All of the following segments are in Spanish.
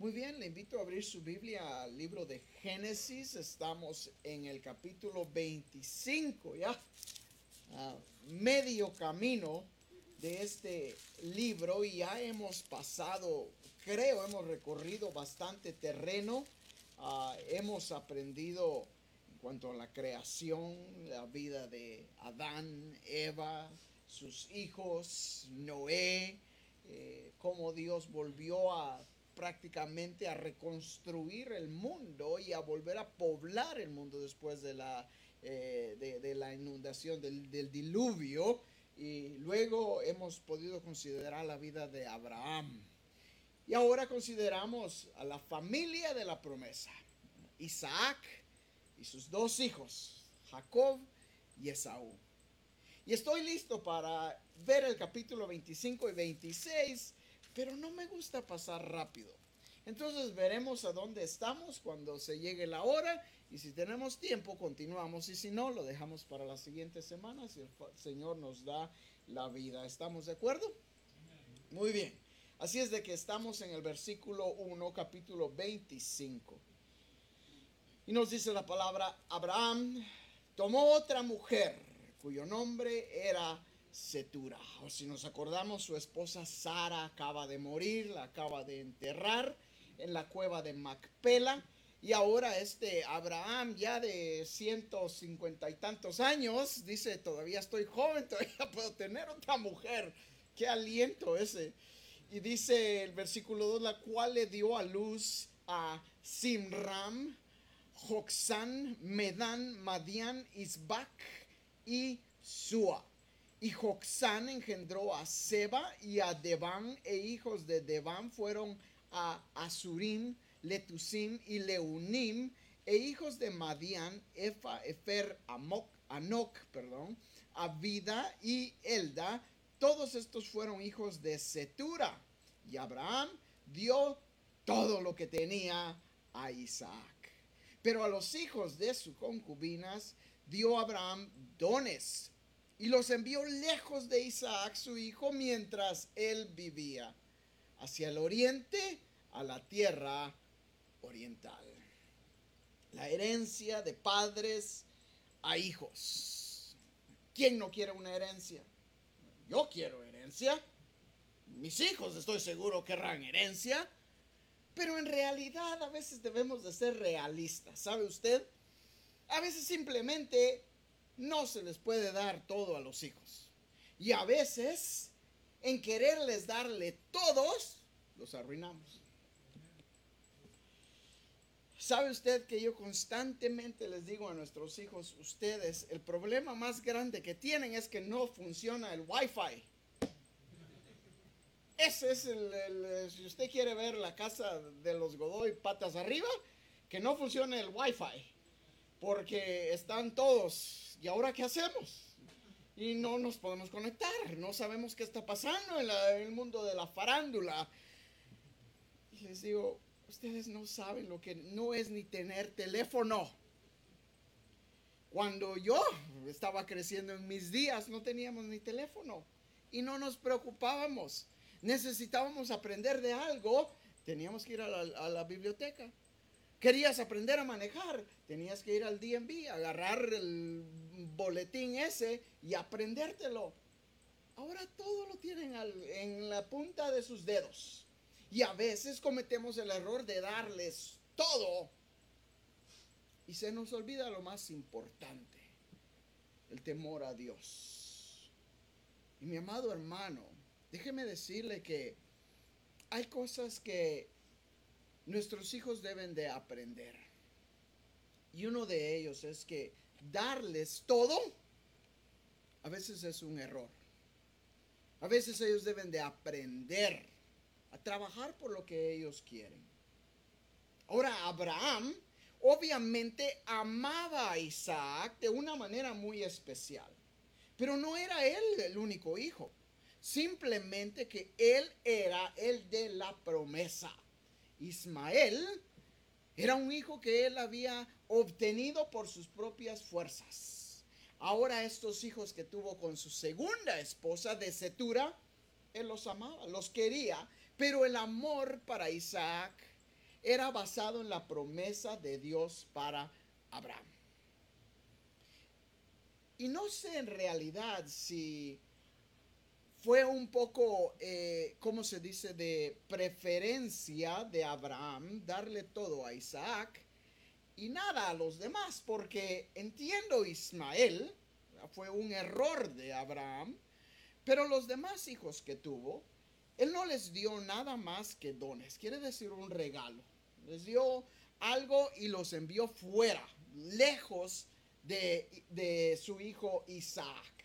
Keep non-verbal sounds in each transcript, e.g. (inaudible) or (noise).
Muy bien, le invito a abrir su Biblia al libro de Génesis. Estamos en el capítulo 25, ya medio camino de este libro y ya hemos pasado, creo, hemos recorrido bastante terreno. Ah, hemos aprendido en cuanto a la creación, la vida de Adán, Eva, sus hijos, Noé, eh, cómo Dios volvió a prácticamente a reconstruir el mundo y a volver a poblar el mundo después de la, eh, de, la inundación, del, del, diluvio. Y luego hemos podido considerar la vida de Abraham. Y ahora consideramos a la familia de la promesa. Isaac y sus dos hijos, Jacob y Esaú. Y estoy listo para ver el capítulo 25 y 26 pero no me gusta pasar rápido. Entonces veremos a dónde estamos cuando se llegue la hora y si tenemos tiempo continuamos y si no lo dejamos para la siguiente semana si el Señor nos da la vida. ¿Estamos de acuerdo? Muy bien. Así es de que estamos en el versículo 1, capítulo 25. Y nos dice la palabra, Abraham tomó otra mujer cuyo nombre era Setura. O si nos acordamos, su esposa Sara acaba de morir, la acaba de enterrar en la cueva de Macpela. Y ahora este Abraham, ya de ciento cincuenta y tantos años, dice, todavía estoy joven, todavía (laughs) puedo tener otra mujer. Qué aliento ese. Y dice el versículo 2, la cual le dio a luz a Simram, Joxán, Medan, Madian, Isbac y Sua. Y Joxán engendró a Seba y a Deván, e hijos de Deván fueron a Asurim, Letusim y Leunim, e hijos de Madian, Efa, Efer, Amok, Anok, perdón, Abida y Elda, todos estos fueron hijos de Setura. Y Abraham dio todo lo que tenía a Isaac. Pero a los hijos de sus concubinas dio Abraham dones y los envió lejos de Isaac, su hijo, mientras él vivía, hacia el oriente, a la tierra oriental. La herencia de padres a hijos. ¿Quién no quiere una herencia? Yo quiero herencia. Mis hijos estoy seguro querrán herencia. Pero en realidad a veces debemos de ser realistas. ¿Sabe usted? A veces simplemente no se les puede dar todo a los hijos. Y a veces, en quererles darle todos, los arruinamos. ¿Sabe usted que yo constantemente les digo a nuestros hijos, ustedes, el problema más grande que tienen es que no funciona el wifi? Ese es el, si usted quiere ver la casa de los Godoy patas arriba, que no funciona el wifi, porque están todos ¿y ahora qué hacemos? Y no nos podemos conectar, no sabemos qué está pasando en, el mundo de la farándula. Y les digo, ustedes no saben lo que no es ni tener teléfono. Cuando yo estaba creciendo en mis días, no teníamos ni teléfono y no nos preocupábamos. Necesitábamos aprender de algo, teníamos que ir a la biblioteca. Querías aprender a manejar, tenías que ir al DMV, agarrar el boletín ese y aprendértelo. Ahora todo lo tienen en la punta de sus dedos. Y a veces cometemos el error de darles todo. Y se nos olvida lo más importante, el temor a Dios. Y mi amado hermano, déjeme decirle que hay cosas que nuestros hijos deben de aprender. Y uno de ellos es que darles todo a veces es un error. A veces ellos deben de aprender a trabajar por lo que ellos quieren. Ahora Abraham obviamente amaba a Isaac de una manera muy especial, pero no era él el único hijo, simplemente que él era el de la promesa. Ismael era un hijo que él había obtenido por sus propias fuerzas. Ahora estos hijos que tuvo con su segunda esposa de Setura, él los amaba, los quería, pero el amor para Isaac era basado en la promesa de Dios para Abraham. Y no sé en realidad si fue un poco, eh, ¿cómo se dice?, de preferencia de Abraham darle todo a Isaac y nada a los demás, porque entiendo Ismael, fue un error de Abraham, pero los demás hijos que tuvo, él no les dio nada más que dones, quiere decir un regalo. Les dio algo y los envió fuera, lejos de, de su hijo Isaac.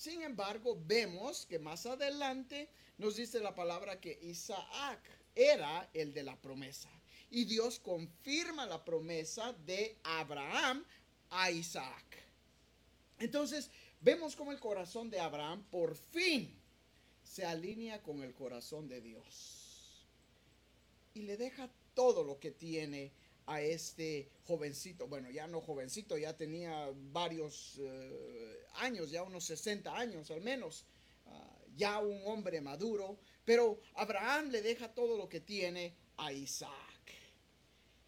Sin embargo, vemos que más adelante nos dice la palabra que Isaac era el de la promesa y Dios confirma la promesa de Abraham a Isaac. Entonces, vemos como el corazón de Abraham por fin se alinea con el corazón de Dios. Y le deja todo lo que tiene a este jovencito. Bueno, ya no jovencito, ya tenía varios eh, años, ya unos 60 años al menos. Ah, ya un hombre maduro. Pero Abraham le deja todo lo que tiene a Isaac.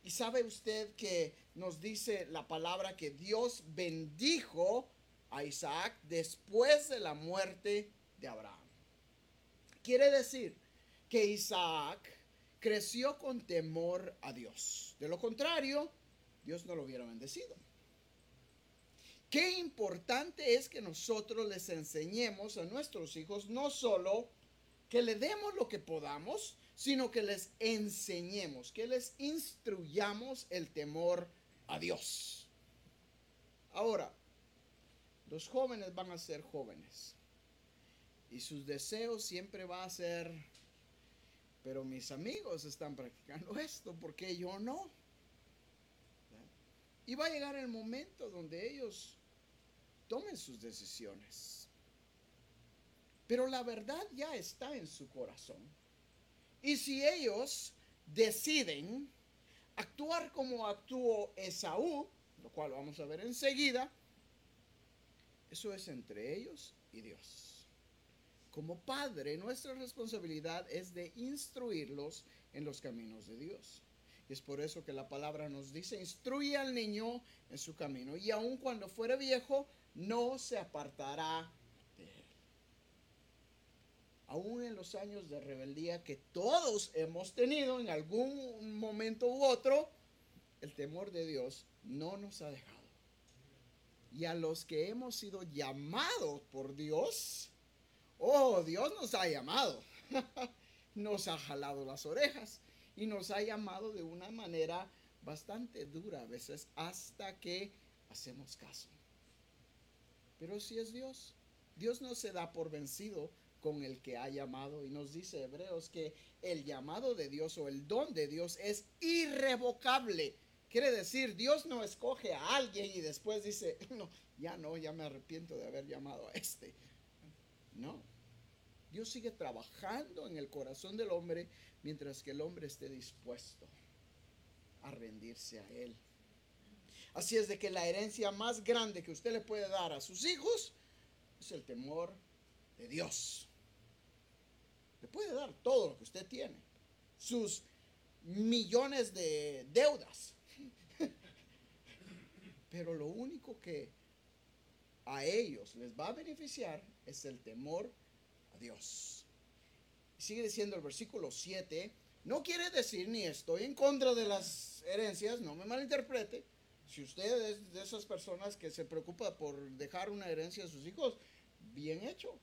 Y sabe usted que nos dice la palabra que Dios bendijo a Isaac después de la muerte de Abraham. Quiere decir que Isaac creció con temor a Dios. De lo contrario, Dios no lo hubiera bendecido. Qué importante es que nosotros les enseñemos a nuestros hijos no solo que le demos lo que podamos, sino que les enseñemos, que les instruyamos el temor a Dios. Ahora, los jóvenes van a ser jóvenes y sus deseos siempre va a ser, pero mis amigos están practicando esto, porque yo no? Y va a llegar el momento donde ellos tomen sus decisiones. Pero la verdad ya está en su corazón. Y si ellos deciden actuar como actuó Esaú, lo cual vamos a ver enseguida, eso es entre ellos y Dios. Como padre, nuestra responsabilidad es de instruirlos en los caminos de Dios. Y es por eso que la palabra nos dice, instruye al niño en su camino y aun cuando fuere viejo, no se apartará aún en los años de rebeldía que todos hemos tenido en algún momento u otro, el temor de Dios no nos ha dejado. Y a los que hemos sido llamados por Dios, oh, Dios nos ha llamado, (laughs) nos ha jalado las orejas y nos ha llamado de una manera bastante dura a veces hasta que hacemos caso. Pero si es Dios, Dios no se da por vencido con el que ha llamado. Y nos dice Hebreos que el llamado de Dios o el don de Dios es irrevocable. Quiere decir, Dios no escoge a alguien y después dice, (laughs) no, ya no, ya me arrepiento de haber llamado a este. No. Dios sigue trabajando en el corazón del hombre mientras que el hombre esté dispuesto a rendirse a Él. Así es de que la herencia más grande que usted le puede dar a sus hijos es el temor de Dios. Le puede dar todo lo que usted tiene. Sus millones de deudas. (laughs) Pero lo único que a ellos les va a beneficiar es el temor Dios. Sigue diciendo el versículo 7. No quiere decir ni estoy en contra de las herencias, no me malinterprete. Si usted es de esas personas que se preocupa por dejar una herencia a sus hijos, bien hecho.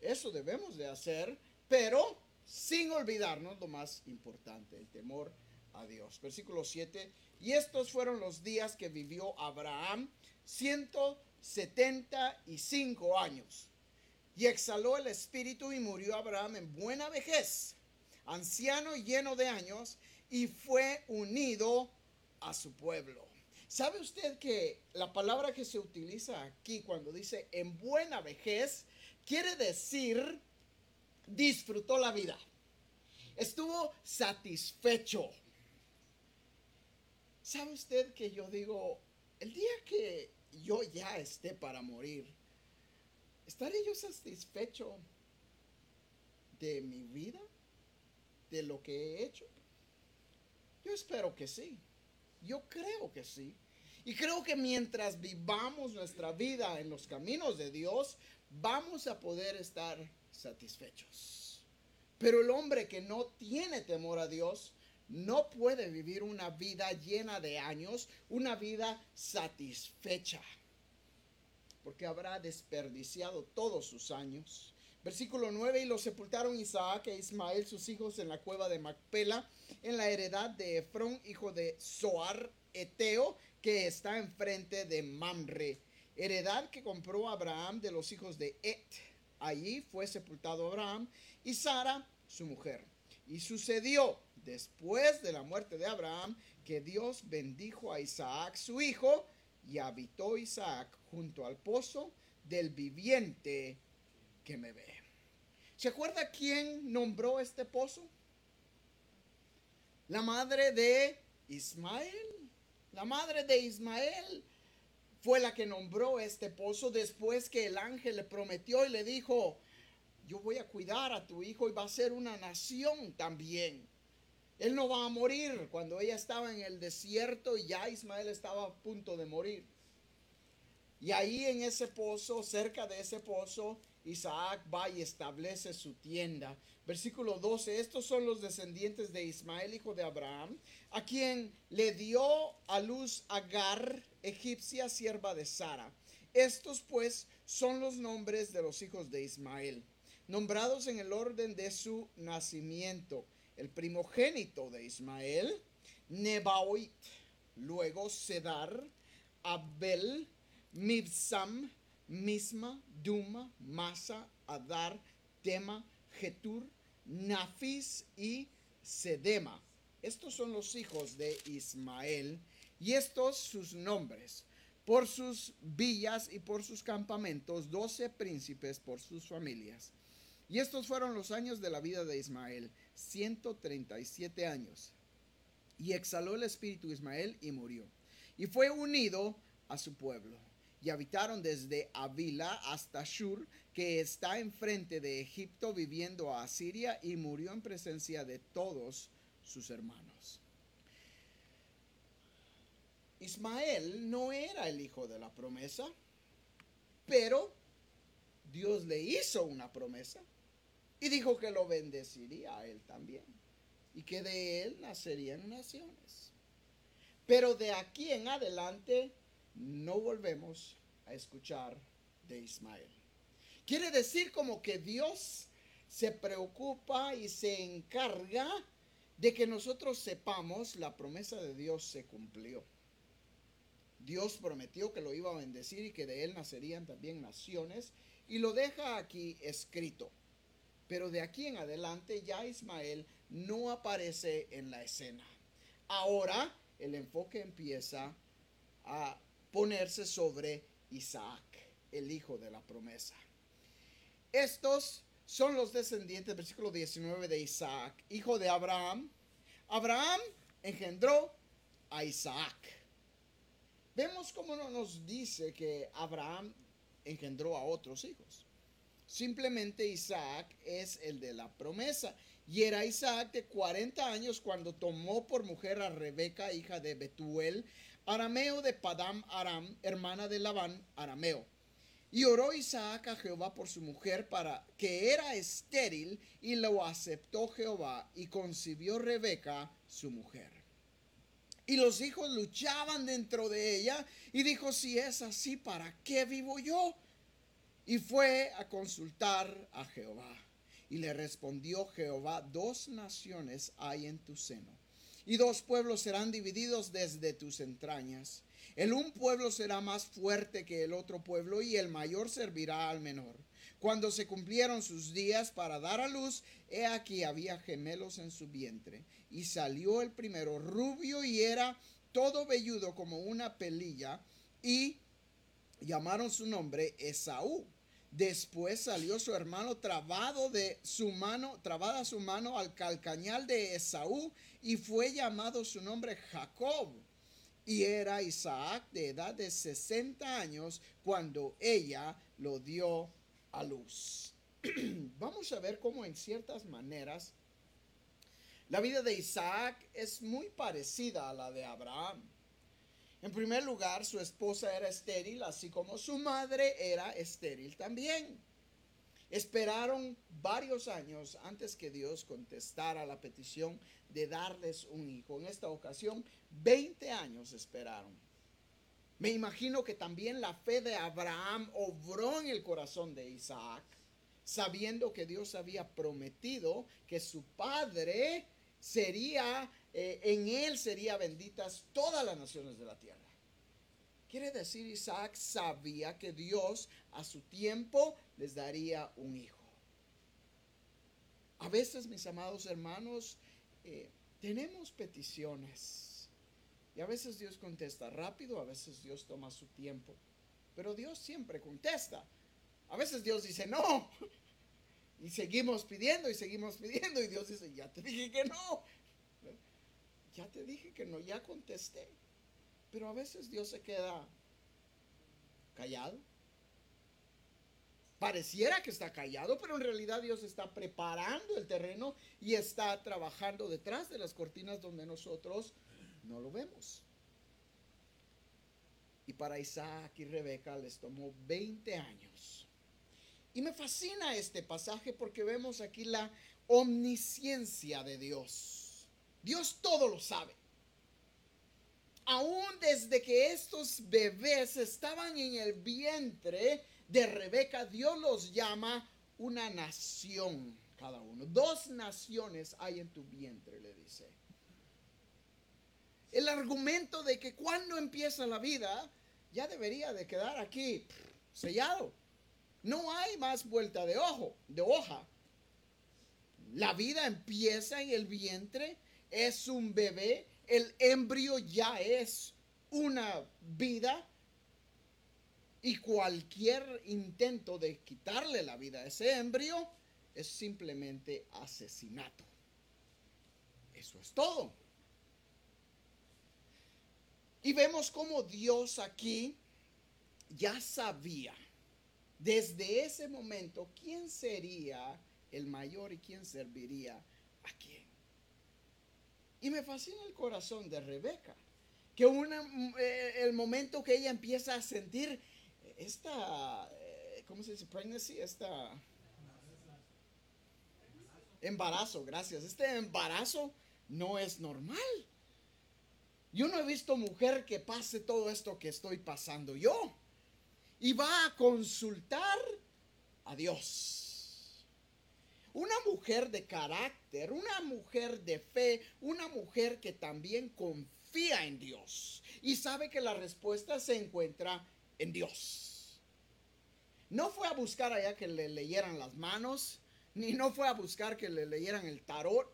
Eso debemos de hacer pero sin olvidarnos lo más importante, el temor a Dios. Versículo 7, y estos fueron los días que vivió Abraham, 175 años. Y exhaló el espíritu y murió Abraham en buena vejez, anciano y lleno de años, y fue unido a su pueblo. ¿Sabe usted que la palabra que se utiliza aquí cuando dice en buena vejez quiere decir disfrutó la vida. Estuvo satisfecho. ¿Sabe usted que yo digo, el día que yo ya esté para morir, ¿estaré yo satisfecho de mi vida? ¿De lo que he hecho? espero que sí. Yo creo que sí. Y creo que mientras vivamos nuestra vida en los caminos de Dios, vamos a poder estar satisfechos. Pero el hombre que no tiene temor a Dios no puede vivir una vida llena de años, una vida satisfecha, porque habrá desperdiciado todos sus años. Versículo 9, y lo sepultaron Isaac e Ismael, sus hijos, en la cueva de Macpela, en la heredad de Efrón, hijo de Soar, Eteo, que está enfrente de Mamre, heredad que compró Abraham de los hijos de Et. Allí fue sepultado Abraham y Sara, su mujer. Y sucedió después de la muerte de Abraham que Dios bendijo a Isaac, su hijo, y habitó Isaac junto al pozo del viviente que me ve. ¿Se acuerda quién nombró este pozo? La madre de Ismael. La madre de Ismael fue la que nombró este pozo después que el ángel le prometió y le dijo, yo voy a cuidar a tu hijo y va a ser una nación también. Él no va a morir cuando ella estaba en el desierto y ya Ismael estaba a punto de morir. Y ahí en ese pozo, cerca de ese pozo, Isaac va y establece su tienda. Versículo 12, estos son los descendientes de Ismael, hijo de Abraham, a quien le dio a luz Agar, egipcia, sierva de Sara. Estos pues son los nombres de los hijos de Ismael, nombrados en el orden de su nacimiento. El primogénito de Ismael, Nebaoit, luego Sedar, Abel, Mibsam, Misma, Duma, Masa, Adar, Tema, Getur, Nafis y Sedema. Estos son los hijos de Ismael y estos sus nombres. Por sus villas y por sus campamentos, doce príncipes por sus familias. Y estos fueron los años de la vida de Ismael, 137 años. Y exhaló el espíritu Ismael y murió. Y fue unido a su pueblo y habitaron desde Avila hasta Shur, que está enfrente de Egipto, viviendo a Asiria, y murió en presencia de todos sus hermanos. Ismael no era el hijo de la promesa, pero Dios le hizo una promesa y dijo que lo bendeciría a él también y que de él nacerían naciones. Pero de aquí en adelante no volvemos a escuchar de Ismael. Quiere decir como que Dios se preocupa y se encarga de que nosotros sepamos la promesa de Dios se cumplió. Dios prometió que lo iba a bendecir y que de él nacerían también naciones y lo deja aquí escrito. Pero de aquí en adelante ya Ismael no aparece en la escena. Ahora el enfoque empieza a ponerse sobre Isaac, el hijo de la promesa. Estos son los descendientes, versículo 19 de Isaac, hijo de Abraham. Abraham engendró a Isaac. Vemos cómo no nos dice que Abraham engendró a otros hijos. Simplemente Isaac es el de la promesa. Y era Isaac de 40 años cuando tomó por mujer a Rebeca, hija de Betuel, arameo de Padam Aram, hermana de Labán, arameo. Y oró Isaac a Jehová por su mujer para que era estéril y lo aceptó Jehová y concibió Rebeca su mujer. Y los hijos luchaban dentro de ella y dijo, si es así, ¿para qué vivo yo? Y fue a consultar a Jehová. Y le respondió Jehová, dos naciones hay en tu seno y dos pueblos serán divididos desde tus entrañas. El un pueblo será más fuerte que el otro pueblo y el mayor servirá al menor. Cuando se cumplieron sus días para dar a luz, he aquí había gemelos en su vientre. Y salió el primero rubio y era todo velludo como una pelilla y llamaron su nombre Esaú. Después salió su hermano trabado de su mano, trabada su mano al calcañal de Esaú y fue llamado su nombre Jacob. Y era Isaac de edad de 60 años cuando ella lo dio a luz. (clears throat) Vamos a ver cómo en ciertas maneras La vida de Isaac es muy parecida a la de Abraham. En primer lugar, su esposa era estéril, así como su madre era estéril también. Esperaron varios años antes que Dios contestara la petición de darles un hijo. En esta ocasión, 20 años esperaron. Me imagino que también la fe de Abraham obró en el corazón de Isaac, sabiendo que Dios había prometido que su padre sería, eh, en él serían benditas todas las naciones de la tierra. Quiere decir, Isaac sabía que Dios a su tiempo les daría un hijo. A veces, mis amados hermanos, eh, tenemos peticiones. Y a veces Dios contesta rápido, a veces Dios toma su tiempo. Pero Dios siempre contesta. A veces Dios dice no. (laughs) Y seguimos pidiendo y seguimos pidiendo. Y Dios dice, ya te dije que no. Ya te dije que no, ya contesté. Pero a veces Dios se queda callado. Pareciera que está callado, pero en realidad Dios está preparando el terreno y está trabajando detrás de las cortinas donde nosotros no lo vemos. Y para Isaac y Rebeca les tomó 20 años. Y me fascina este pasaje porque vemos aquí la omnisciencia de Dios. Dios todo lo sabe aún desde que estos bebés estaban en el vientre de Rebeca, Dios los llama una nación cada uno. Dos naciones hay en tu vientre, le dice. El argumento de que cuando empieza la vida ya debería de quedar aquí sellado. No hay más vuelta de ojo, de hoja. La vida empieza en el vientre, es un bebé el embrio ya es una vida y cualquier intento de quitarle la vida a ese embrio es simplemente asesinato. Eso es todo. Y vemos como Dios aquí ya sabía desde ese momento quién sería el mayor y quién serviría a quién. Y me fascina el corazón de Rebeca, que eh, el momento que ella empieza a sentir esta, eh, ¿cómo se dice? Pregnancy, esta embarazo, gracias. Este embarazo no es normal. Yo no he visto mujer que pase todo esto que estoy pasando yo. Y va a consultar a Dios. Una mujer de carácter, una mujer de fe, una mujer que también confía en Dios y sabe que la respuesta se encuentra en Dios. No fue a buscar allá que le leyeran las manos, ni no fue a buscar que le leyeran el tarot.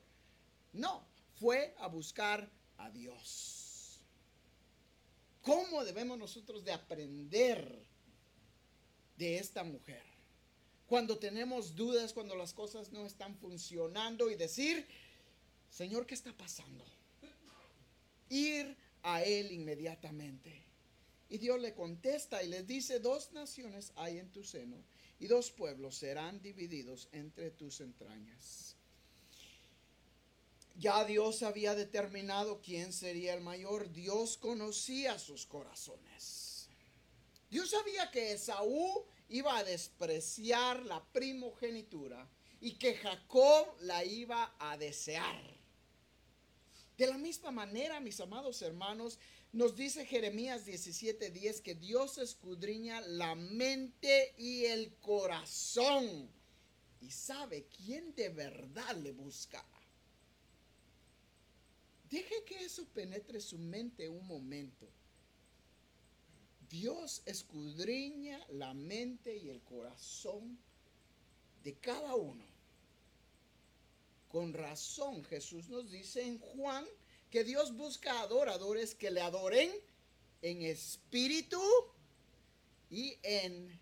No, fue a buscar a Dios. ¿Cómo debemos nosotros de aprender de esta mujer? cuando tenemos dudas, cuando las cosas no están funcionando y decir, Señor, ¿qué está pasando? Ir a Él inmediatamente. Y Dios le contesta y le dice, dos naciones hay en tu seno y dos pueblos serán divididos entre tus entrañas. Ya Dios había determinado quién sería el mayor. Dios conocía sus corazones. Dios sabía que Esaú iba a despreciar la primogenitura y que Jacob la iba a desear. De la misma manera, mis amados hermanos, nos dice Jeremías 17:10 que Dios escudriña la mente y el corazón y sabe quién de verdad le busca. Deje que eso penetre su mente un momento. Dios escudriña la mente y el corazón de cada uno. Con razón Jesús nos dice en Juan que Dios busca adoradores que le adoren en espíritu y en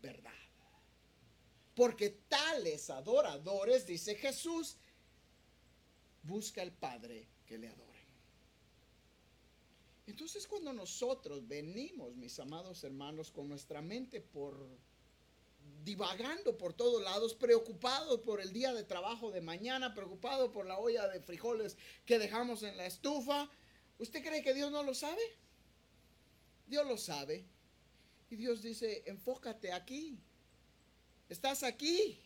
verdad. Porque tales adoradores, dice Jesús, busca el Padre que le adore. Entonces cuando nosotros venimos, mis amados hermanos, con nuestra mente por divagando por todos lados, preocupado por el día de trabajo de mañana, preocupado por la olla de frijoles que dejamos en la estufa. ¿Usted cree que Dios no lo sabe? Dios lo sabe. Y Dios dice, enfócate aquí. Estás aquí.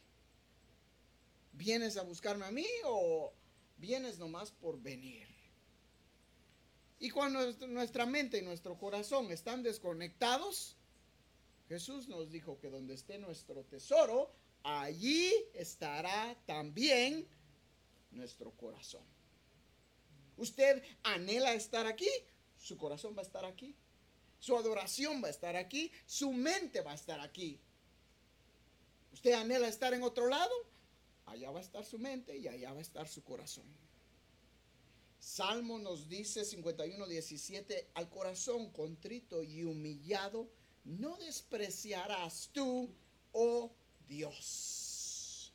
¿Vienes a buscarme a mí o vienes nomás por venir? Y cuando nuestra mente y nuestro corazón están desconectados, Jesús nos dijo que donde esté nuestro tesoro, allí estará también nuestro corazón. Usted anhela estar aquí, su corazón va a estar aquí. Su adoración va a estar aquí, su mente va a estar aquí. Usted anhela estar en otro lado, allá va a estar su mente y allá va a estar su corazón. Salmo nos dice 51, 17, al corazón contrito y humillado, no despreciarás tú, oh Dios.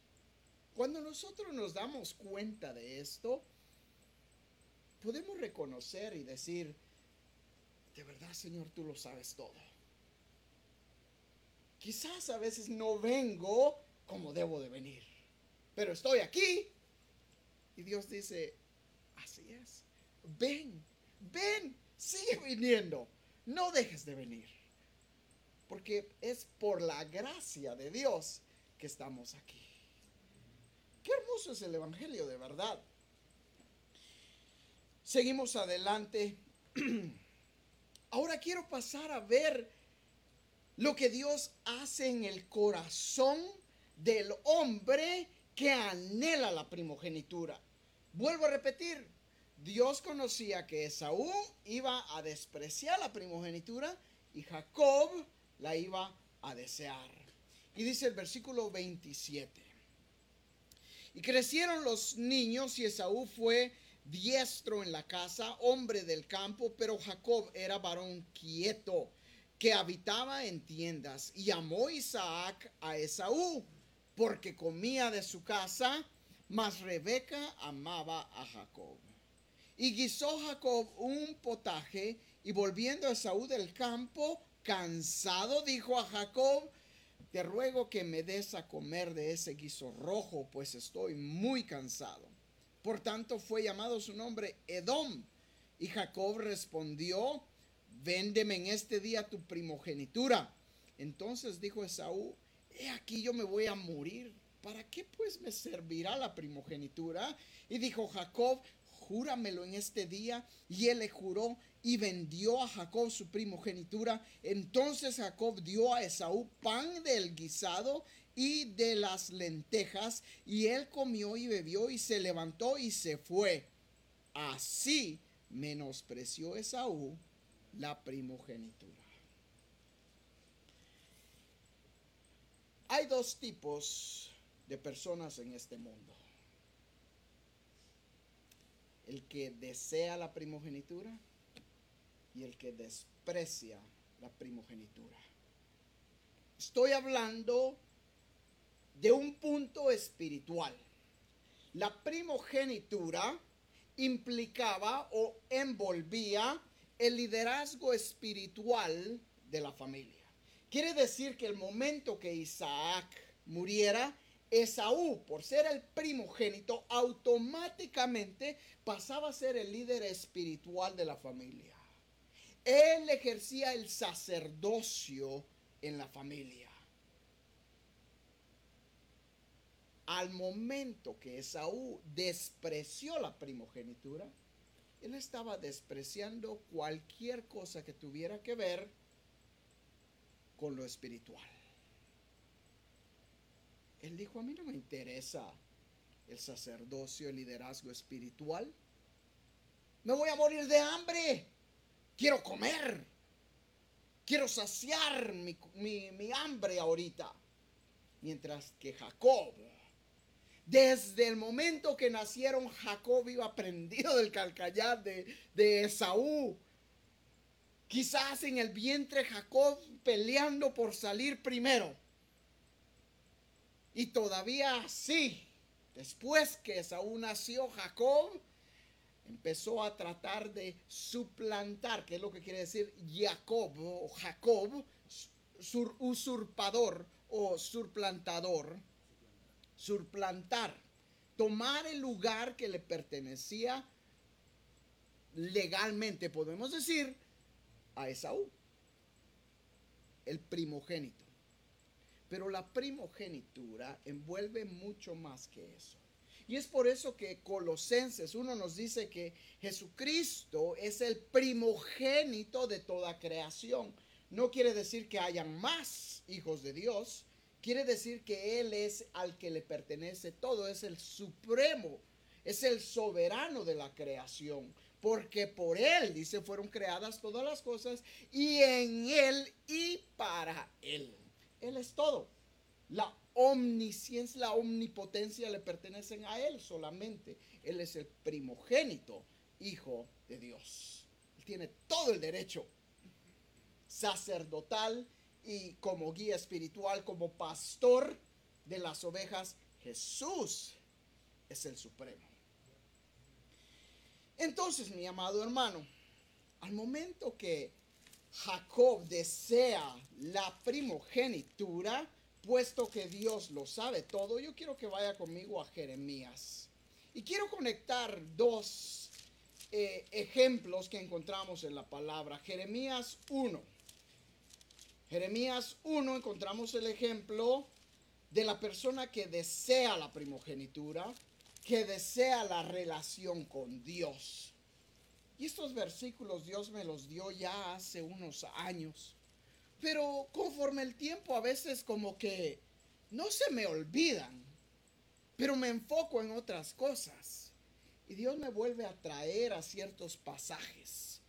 Cuando nosotros nos damos cuenta de esto, podemos reconocer y decir, de verdad Señor, tú lo sabes todo. Quizás a veces no vengo como debo de venir, pero estoy aquí. Y Dios dice, así es, ven, ven, sigue viniendo, no dejes de venir. Porque es por la gracia de Dios que estamos aquí. Qué hermoso es el Evangelio, de verdad. Seguimos adelante. (clears throat) Ahora quiero pasar a ver lo que Dios hace en el corazón del hombre que anhela la primogenitura. Vuelvo a repetir, Dios conocía que Esaú iba a despreciar la primogenitura y Jacob la iba a desear. Y dice el versículo 27. Y crecieron los niños y Esaú fue diestro en la casa, hombre del campo, pero Jacob era varón quieto, que habitaba en tiendas, y amó Isaac a Esaú, porque comía de su casa, mas Rebeca amaba a Jacob. Y guisó Jacob un potaje, y volviendo a Esaú del campo, cansado, dijo a Jacob, te ruego que me des a comer de ese guiso rojo, pues estoy muy cansado. Por tanto fue llamado su nombre Edom. Y Jacob respondió, véndeme en este día tu primogenitura. Entonces dijo Esaú, he aquí yo me voy a morir. ¿Para qué pues me servirá la primogenitura? Y dijo Jacob, júramelo en este día. Y él le juró y vendió a Jacob su primogenitura. Entonces Jacob dio a Esaú pan del guisado y de las lentejas, y él comió y bebió y se levantó y se fue. Así menospreció Esaú la primogenitura. Hay dos tipos de personas en este mundo. El que desea la primogenitura y el que desprecia la primogenitura. Estoy hablando de un punto espiritual. La primogenitura implicaba o envolvía el liderazgo espiritual de la familia. Quiere decir que el momento que Isaac muriera, Esaú, por ser el primogénito, automáticamente pasaba a ser el líder espiritual de la familia. Él ejercía el sacerdocio en la familia. al momento que Esaú despreció la primogenitura, él estaba despreciando cualquier cosa que tuviera que ver con lo espiritual. Él dijo, a mí no me interesa el sacerdocio, el liderazgo espiritual. Me voy a morir de hambre. Quiero comer. Quiero saciar mi, mi hambre ahorita. Mientras que Jacob desde el momento que nacieron, Jacob iba prendido del calcayar de, de Esaú. Quizás en el vientre Jacob peleando por salir primero. Y todavía así, después que Esaú nació, Jacob empezó a tratar de suplantar, que es lo que quiere decir Jacob o Jacob, usurpador o surplantador, surplantar, tomar el lugar que le pertenecía legalmente, podemos decir, a Esaú, el primogénito. Pero la primogenitura envuelve mucho más que eso. Y es por eso que Colosenses 1 nos dice que Jesucristo es el primogénito de toda creación. No quiere decir que hayan más hijos de Dios, quiere decir que Él es al que le pertenece todo, es el supremo, es el soberano de la creación. Porque por Él, dice, fueron creadas todas las cosas y en Él y para Él. Él es todo. La omnisciencia, la omnipotencia le pertenecen a Él solamente. Él es el primogénito, hijo de Dios. Él tiene todo el derecho sacerdotal y como guía espiritual, como pastor de las ovejas. Jesús es el supremo. Entonces, mi amado hermano, al momento que Jacob desea la primogenitura, puesto que Dios lo sabe todo, yo quiero que vaya conmigo a Jeremías. Y quiero conectar dos eh, ejemplos que encontramos en la palabra. Jeremías 1. Jeremías 1 encontramos el ejemplo de la persona que desea la primogenitura, que desea la relación con Dios. Y estos versículos Dios me los dio ya hace unos años. Pero conforme el tiempo a veces como que no se me olvidan, pero me enfoco en otras cosas. Y Dios me vuelve a traer a ciertos pasajes.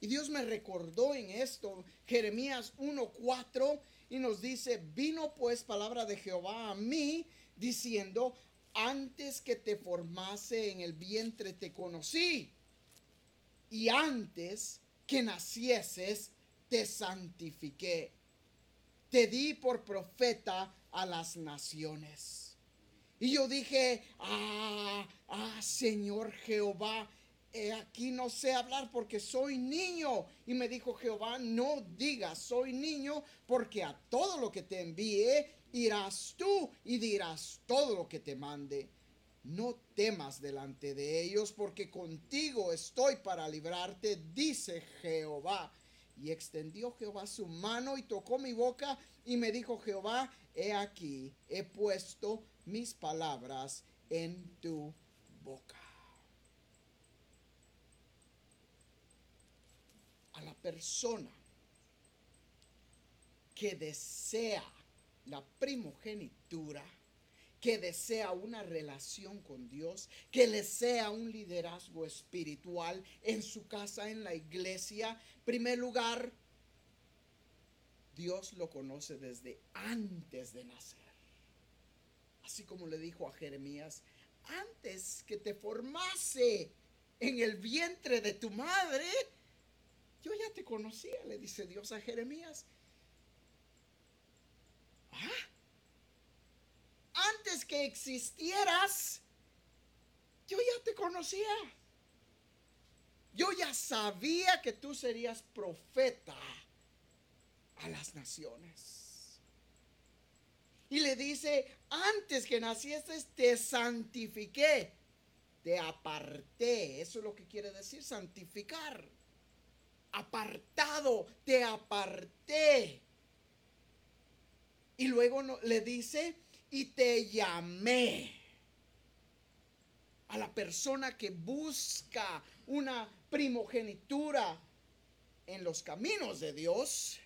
Y Dios me recordó en esto, Jeremías 1.4, y nos dice, vino pues palabra de Jehová a mí, diciendo, antes que te formase en el vientre te conocí, y antes que nacieses te santifiqué, te di por profeta a las naciones. Y yo dije, ah, ah, Señor Jehová, aquí no sé hablar porque soy niño. Y me dijo Jehová, no digas, soy niño, porque a todo lo que te envíe irás tú y dirás todo lo que te mande. No temas delante de ellos, porque contigo estoy para librarte, dice Jehová. Y extendió Jehová su mano y tocó mi boca y me dijo Jehová, he aquí, he puesto mis palabras en tu boca. A la persona que desea la primogenitura, que desea una relación con Dios, que le sea un liderazgo espiritual en su casa, en la iglesia. primer lugar, Dios lo conoce desde antes de nacer. Así como le dijo a Jeremías, antes que te formase en el vientre de tu madre, yo ya te conocía, le dice Dios a Jeremías. ¿Ah? Antes que existieras, yo ya te conocía. Yo ya sabía que tú serías profeta a las naciones. Y le dice, antes que nacieses te santifiqué, te aparté. Eso es lo que quiere decir santificar. Apartado, te aparté. Y luego le dice, y te llamé. A la persona que busca una primogenitura en los caminos de Dios,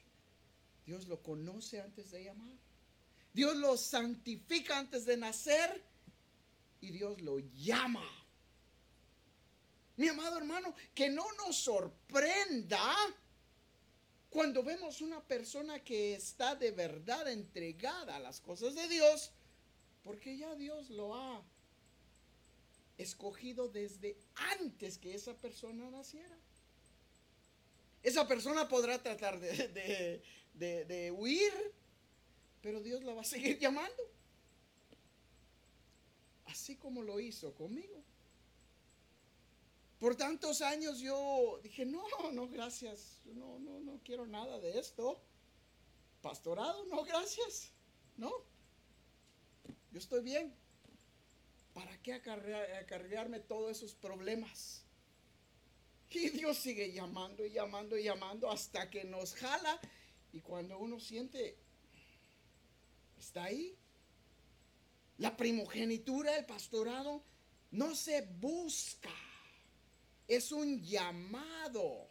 Dios lo conoce antes de llamar. Dios lo santifica antes de nacer y Dios lo llama. Mi amado hermano, que no nos sorprenda cuando vemos una persona que está de verdad entregada a las cosas de Dios, porque ya Dios lo ha escogido desde antes que esa persona naciera. Esa persona podrá tratar de, de, huir, pero Dios la va a seguir llamando. Así como lo hizo conmigo. Por tantos años yo dije, no, no, gracias, no, no, no quiero nada de esto. pastorado, no, gracias. No, yo estoy bien. ¿Para qué acarrearme todos esos problemas? Y Dios sigue llamando y llamando y llamando hasta que nos jala. Y cuando uno siente, está ahí. La primogenitura, el pastorado, no se busca. Es un llamado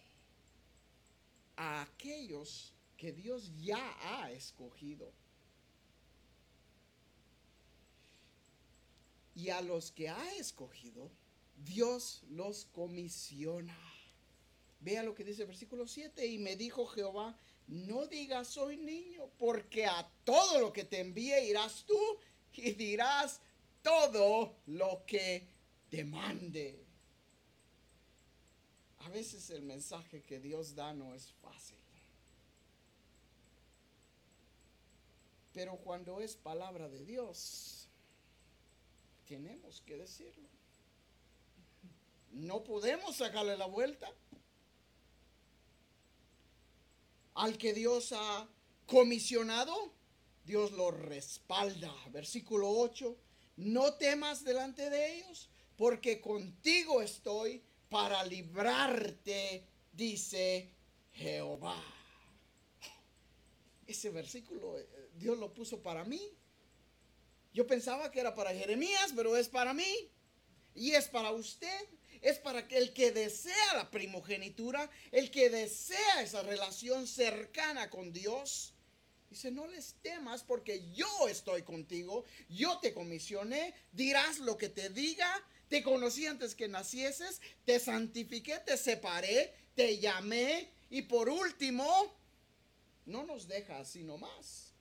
a aquellos que Dios ya ha escogido. Y a los que ha escogido, Dios los comisiona. Vea lo que dice el versículo 7. Y me dijo Jehová, no digas soy niño, porque a todo lo que te envíe irás tú y dirás todo lo que te mande. A veces el mensaje que Dios da no es fácil. Pero cuando es palabra de Dios, tenemos que decirlo. No podemos sacarle la vuelta. Al que Dios ha comisionado, Dios lo respalda. Versículo 8. No temas delante de ellos, porque contigo estoy para librarte, dice Jehová. Ese versículo eh, Dios lo puso para mí. Yo pensaba que era para Jeremías, pero es para mí. Y es para usted. Es para el que desea la primogenitura, el que desea esa relación cercana con Dios. Dice, no les temas porque yo estoy contigo, yo te comisioné, dirás lo que te diga, te conocí antes que nacieses, te santifiqué, te separé, te llamé y por último, no nos deja así nomás,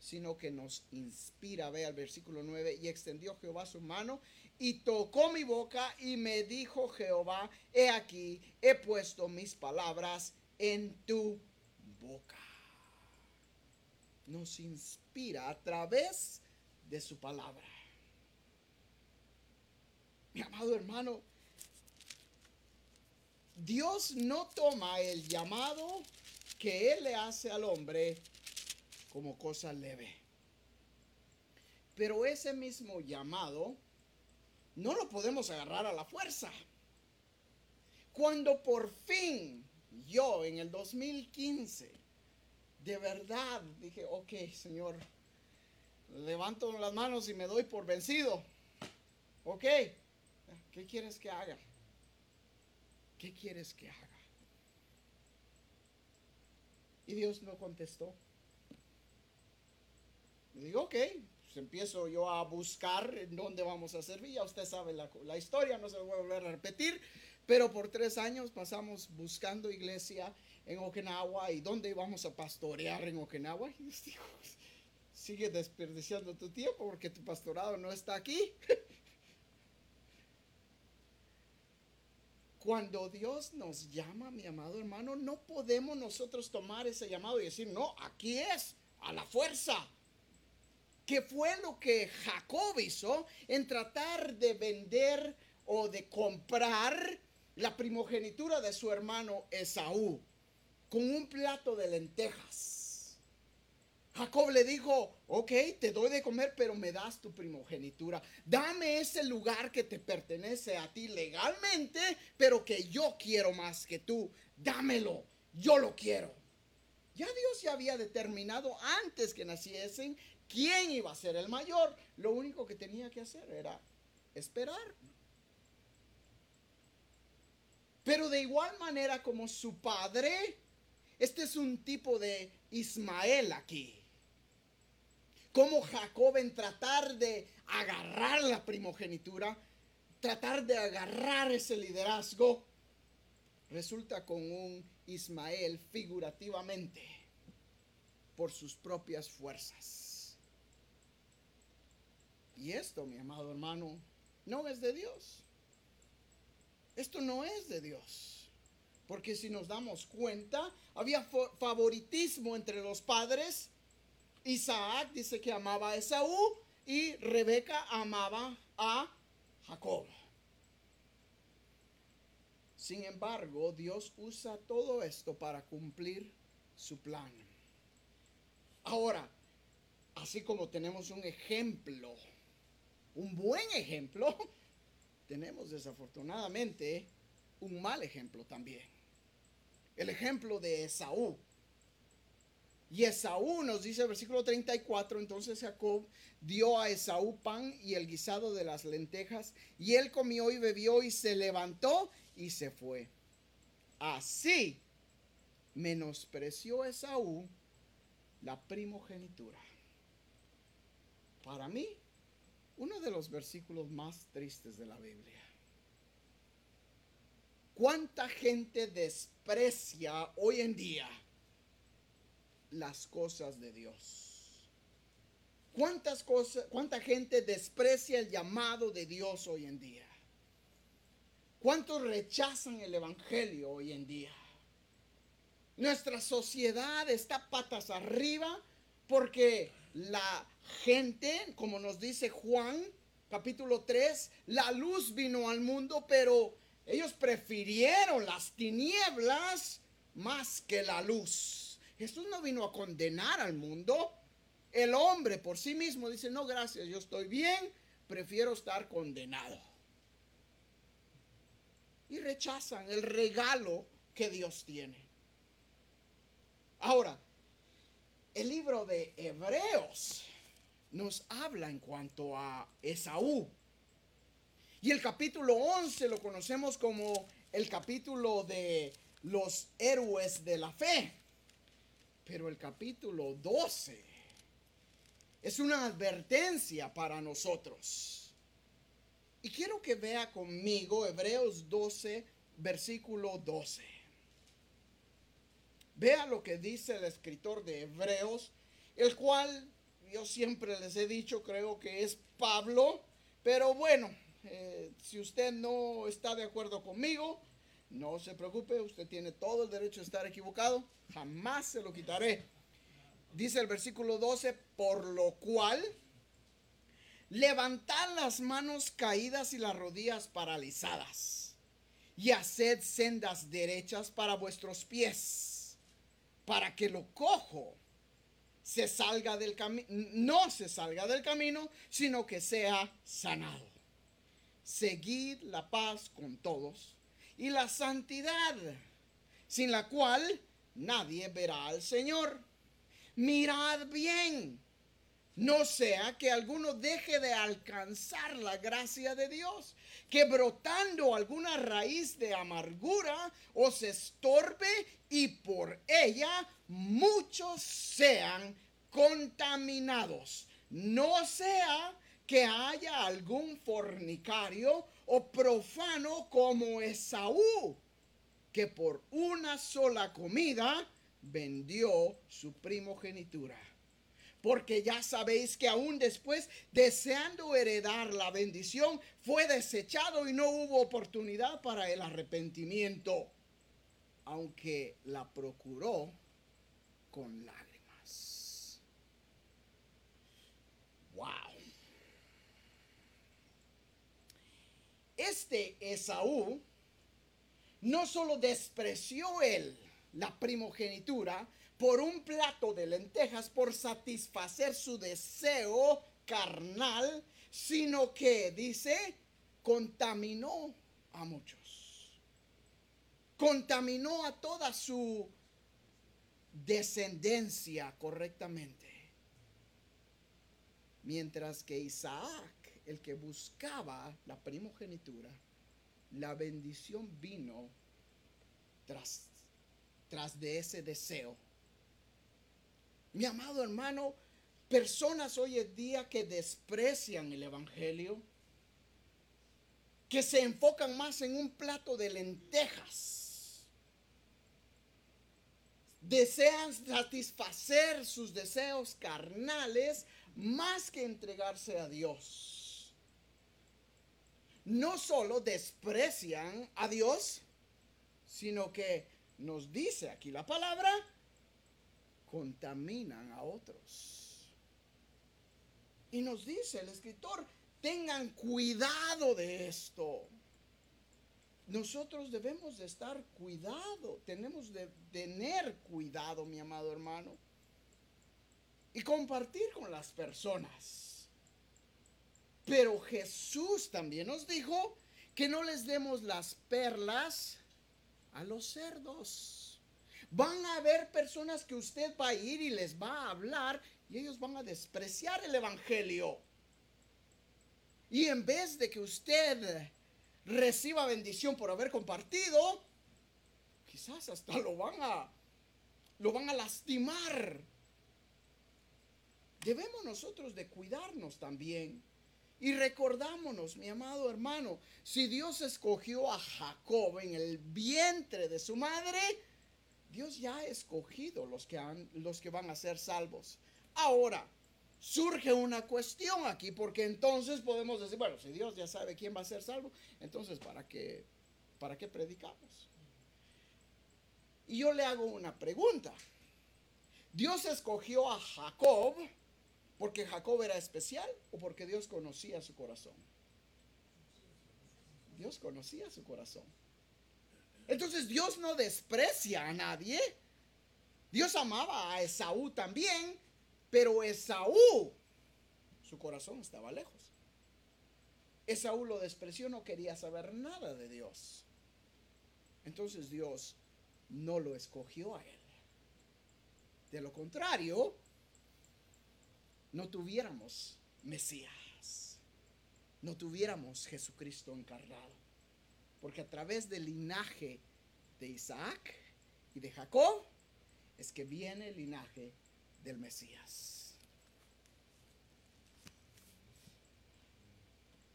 sino que nos inspira. Ve al versículo 9, y extendió Jehová su mano y tocó mi boca y me dijo Jehová, he aquí, he puesto mis palabras en tu boca. Nos inspira a través de su palabra. Mi amado hermano, Dios no toma el llamado que Él le hace al hombre como cosa leve. Pero ese mismo llamado no lo podemos agarrar a la fuerza. Cuando por fin yo en el 2015 de verdad dije, ok, Señor, levanto las manos y me doy por vencido. Ok, ¿Qué quieres que haga? ¿Qué quieres que haga? Y Dios no contestó. Digo, ok, pues empiezo yo a buscar en dónde vamos a servir. Ya usted sabe la, la historia, no se lo voy a volver a repetir. Pero por tres años pasamos buscando iglesia en Okinawa y dónde íbamos a pastorear en Okinawa. Y Dios dijo, sigue desperdiciando tu tiempo porque tu pastorado no está aquí. (laughs) Cuando Dios nos llama, mi amado hermano, no podemos nosotros tomar ese llamado y decir, no, aquí es, a la fuerza. ¿Qué fue lo que Jacob hizo en tratar de vender o de comprar la primogenitura de su hermano Esaú con un plato de lentejas? Jacob le dijo, ok, te doy de comer, pero me das tu primogenitura. Dame ese lugar que te pertenece a ti legalmente, pero que yo quiero más que tú. Dámelo, yo lo quiero. Ya Dios ya había determinado antes que naciesen quién iba a ser el mayor. Lo único que tenía que hacer era esperar. Pero de igual manera como su padre, este es un tipo de Ismael aquí como Jacob en tratar de agarrar la primogenitura, tratar de agarrar ese liderazgo, resulta con un Ismael figurativamente por sus propias fuerzas. Y esto, mi amado hermano, no es de Dios. Esto no es de Dios. Porque si nos damos cuenta, había favoritismo entre los padres Isaac dice que amaba a Esaú y Rebeca amaba a Jacob. Sin embargo, Dios usa todo esto para cumplir su plan. Ahora, así como tenemos un ejemplo, un buen ejemplo, (laughs) tenemos desafortunadamente un mal ejemplo también. El ejemplo de Esaú. Y Esaú nos dice el versículo 34, entonces Jacob dio a Esaú pan y el guisado de las lentejas, y él comió y bebió y se levantó y se fue. Así menospreció Esaú la primogenitura. Para mí, uno de los versículos más tristes de la Biblia. ¿Cuánta gente desprecia hoy en día las cosas de Dios? ¿Cuántas cosas, cuánta gente desprecia el llamado de Dios hoy en día? ¿Cuántos rechazan el evangelio hoy en día? Nuestra sociedad está patas arriba porque la gente, como nos dice Juan capítulo 3, la luz vino al mundo, pero ellos prefirieron las tinieblas más que la luz. Jesús no vino a condenar al mundo. El hombre por sí mismo dice, no, gracias, yo estoy bien, prefiero estar condenado. Y rechazan el regalo que Dios tiene. Ahora, el libro de Hebreos nos habla en cuanto a Esaú. Y el capítulo 11 lo conocemos como el capítulo de los héroes de la fe. Pero el capítulo 12 es una advertencia para nosotros. Y quiero que vea conmigo Hebreos 12, versículo 12. Vea lo que dice el escritor de Hebreos, el cual yo siempre les he dicho, creo que es Pablo, pero bueno, eh, si usted no está de acuerdo conmigo, no se preocupe, usted tiene todo el derecho de estar equivocado, jamás se lo quitaré. Dice el versículo 12, por lo cual levantad las manos caídas y las rodillas paralizadas, y haced sendas derechas para vuestros pies para que lo cojo se salga del camino, no se salga del camino, sino que sea sanado. Seguid la paz con todos y la santidad, sin la cual nadie verá al Señor. Mirad bien, no sea que alguno deje de alcanzar la gracia de Dios, que brotando alguna raíz de amargura os estorbe y por ella muchos sean contaminados. No sea que haya algún fornicario o profano como Esaú, que por una sola comida vendió su primogenitura porque ya sabéis que aún después, deseando heredar la bendición, fue desechado y no hubo oportunidad para el arrepentimiento, aunque la procuró con lágrimas. Wow. Este Esaú no solo despreció él la primogenitura, por un plato de lentejas por satisfacer su deseo carnal, sino que, dice, contaminó a muchos. Contaminó a toda su descendencia correctamente. Mientras que Isaac, el que buscaba la primogenitura, la bendición vino tras, tras de ese deseo mi amado hermano, personas hoy en día que desprecian el Evangelio, que se enfocan más en un plato de lentejas, desean satisfacer sus deseos carnales más que entregarse a Dios. No solo desprecian a Dios, sino que nos dice aquí la palabra, contaminan a otros. Y nos dice el escritor, tengan cuidado de esto. Nosotros debemos de estar cuidado, tenemos de tener cuidado, mi amado hermano. y compartir con las personas. Pero Jesús también nos dijo que no les demos las perlas a los cerdos. Van a haber personas que usted va a ir y les va a hablar y ellos van a despreciar el Evangelio. Y en vez de que usted reciba bendición por haber compartido, quizás hasta lo van a lo van a lastimar. Debemos nosotros de cuidarnos también. Y recordámonos, mi amado hermano, si Dios escogió a Jacob en el vientre de su madre, Dios ya ha escogido los que, han, los que van a ser salvos. Ahora, surge una cuestión aquí, porque entonces podemos decir, bueno, si Dios ya sabe quién va a ser salvo, entonces ¿para qué, para qué predicamos? Y yo le hago una pregunta. ¿Dios escogió a Jacob porque Jacob era especial o porque Dios conocía su corazón? Dios conocía su corazón. Entonces Dios no desprecia a nadie. Dios amaba a Esaú también, pero Esaú, su corazón estaba lejos. Esaú lo despreció, no quería saber nada de Dios. Entonces Dios no lo escogió a él. De lo contrario, no tuviéramos Mesías, no tuviéramos Jesucristo encarnado. Porque a través del linaje de Isaac y de Jacob es que viene el linaje del Mesías.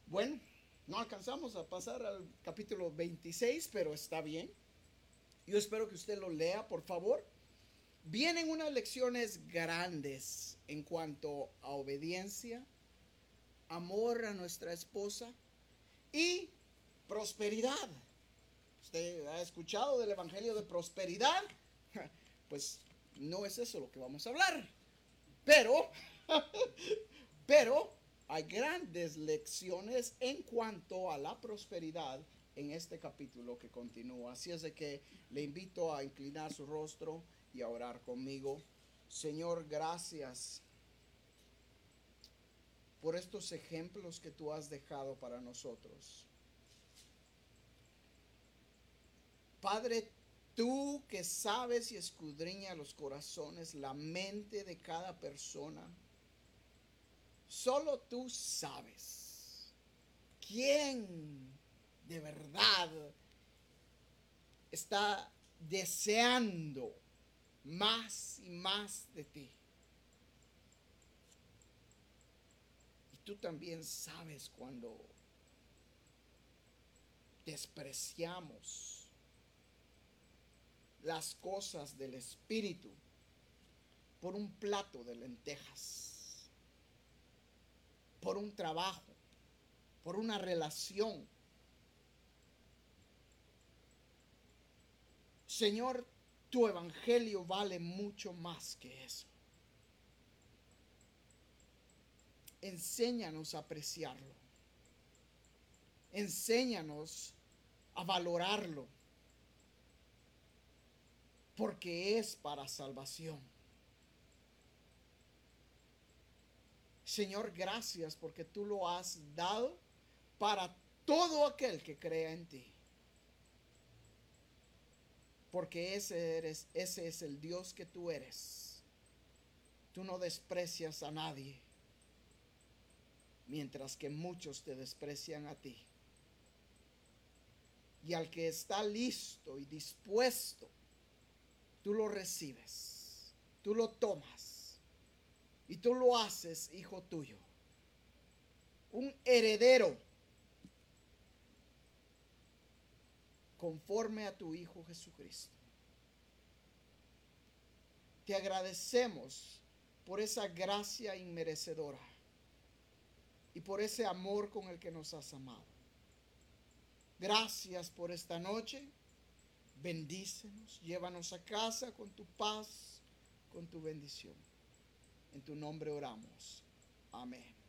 Bueno, no alcanzamos a pasar al capítulo 26, pero está bien. Yo espero que usted lo lea, por favor. Vienen unas lecciones grandes en cuanto a obediencia, amor a nuestra esposa y prosperidad. ¿Usted ha escuchado del Evangelio de prosperidad? (laughs) Pues no es eso lo que vamos a hablar. Pero, (laughs) pero hay grandes lecciones en cuanto a la prosperidad en este capítulo que continúa. Así es de que le invito a inclinar su rostro y a orar conmigo. Señor, gracias por estos ejemplos que tú has dejado para nosotros. Padre, tú que sabes y escudriña los corazones, la mente de cada persona, solo tú sabes quién de verdad está deseando más y más de ti. Y tú también sabes cuando despreciamos las cosas del Espíritu por un plato de lentejas, por un trabajo, por una relación Señor, tu evangelio vale mucho más que eso. Enséñanos a apreciarlo. Enséñanos a valorarlo. Porque es para salvación. Señor, gracias porque tú lo has dado para todo aquel que crea en ti porque ese, eres, ese es el Dios que tú eres. Tú no desprecias a nadie, mientras que muchos te desprecian a ti. Y al que está listo y dispuesto, tú lo recibes, tú lo tomas y tú lo haces hijo tuyo, un heredero conforme a tu Hijo Jesucristo. Te agradecemos por esa gracia inmerecedora y por ese amor con el que nos has amado. Gracias por esta noche. Bendícenos, llévanos a casa con tu paz, con tu bendición. En tu nombre oramos. Amén.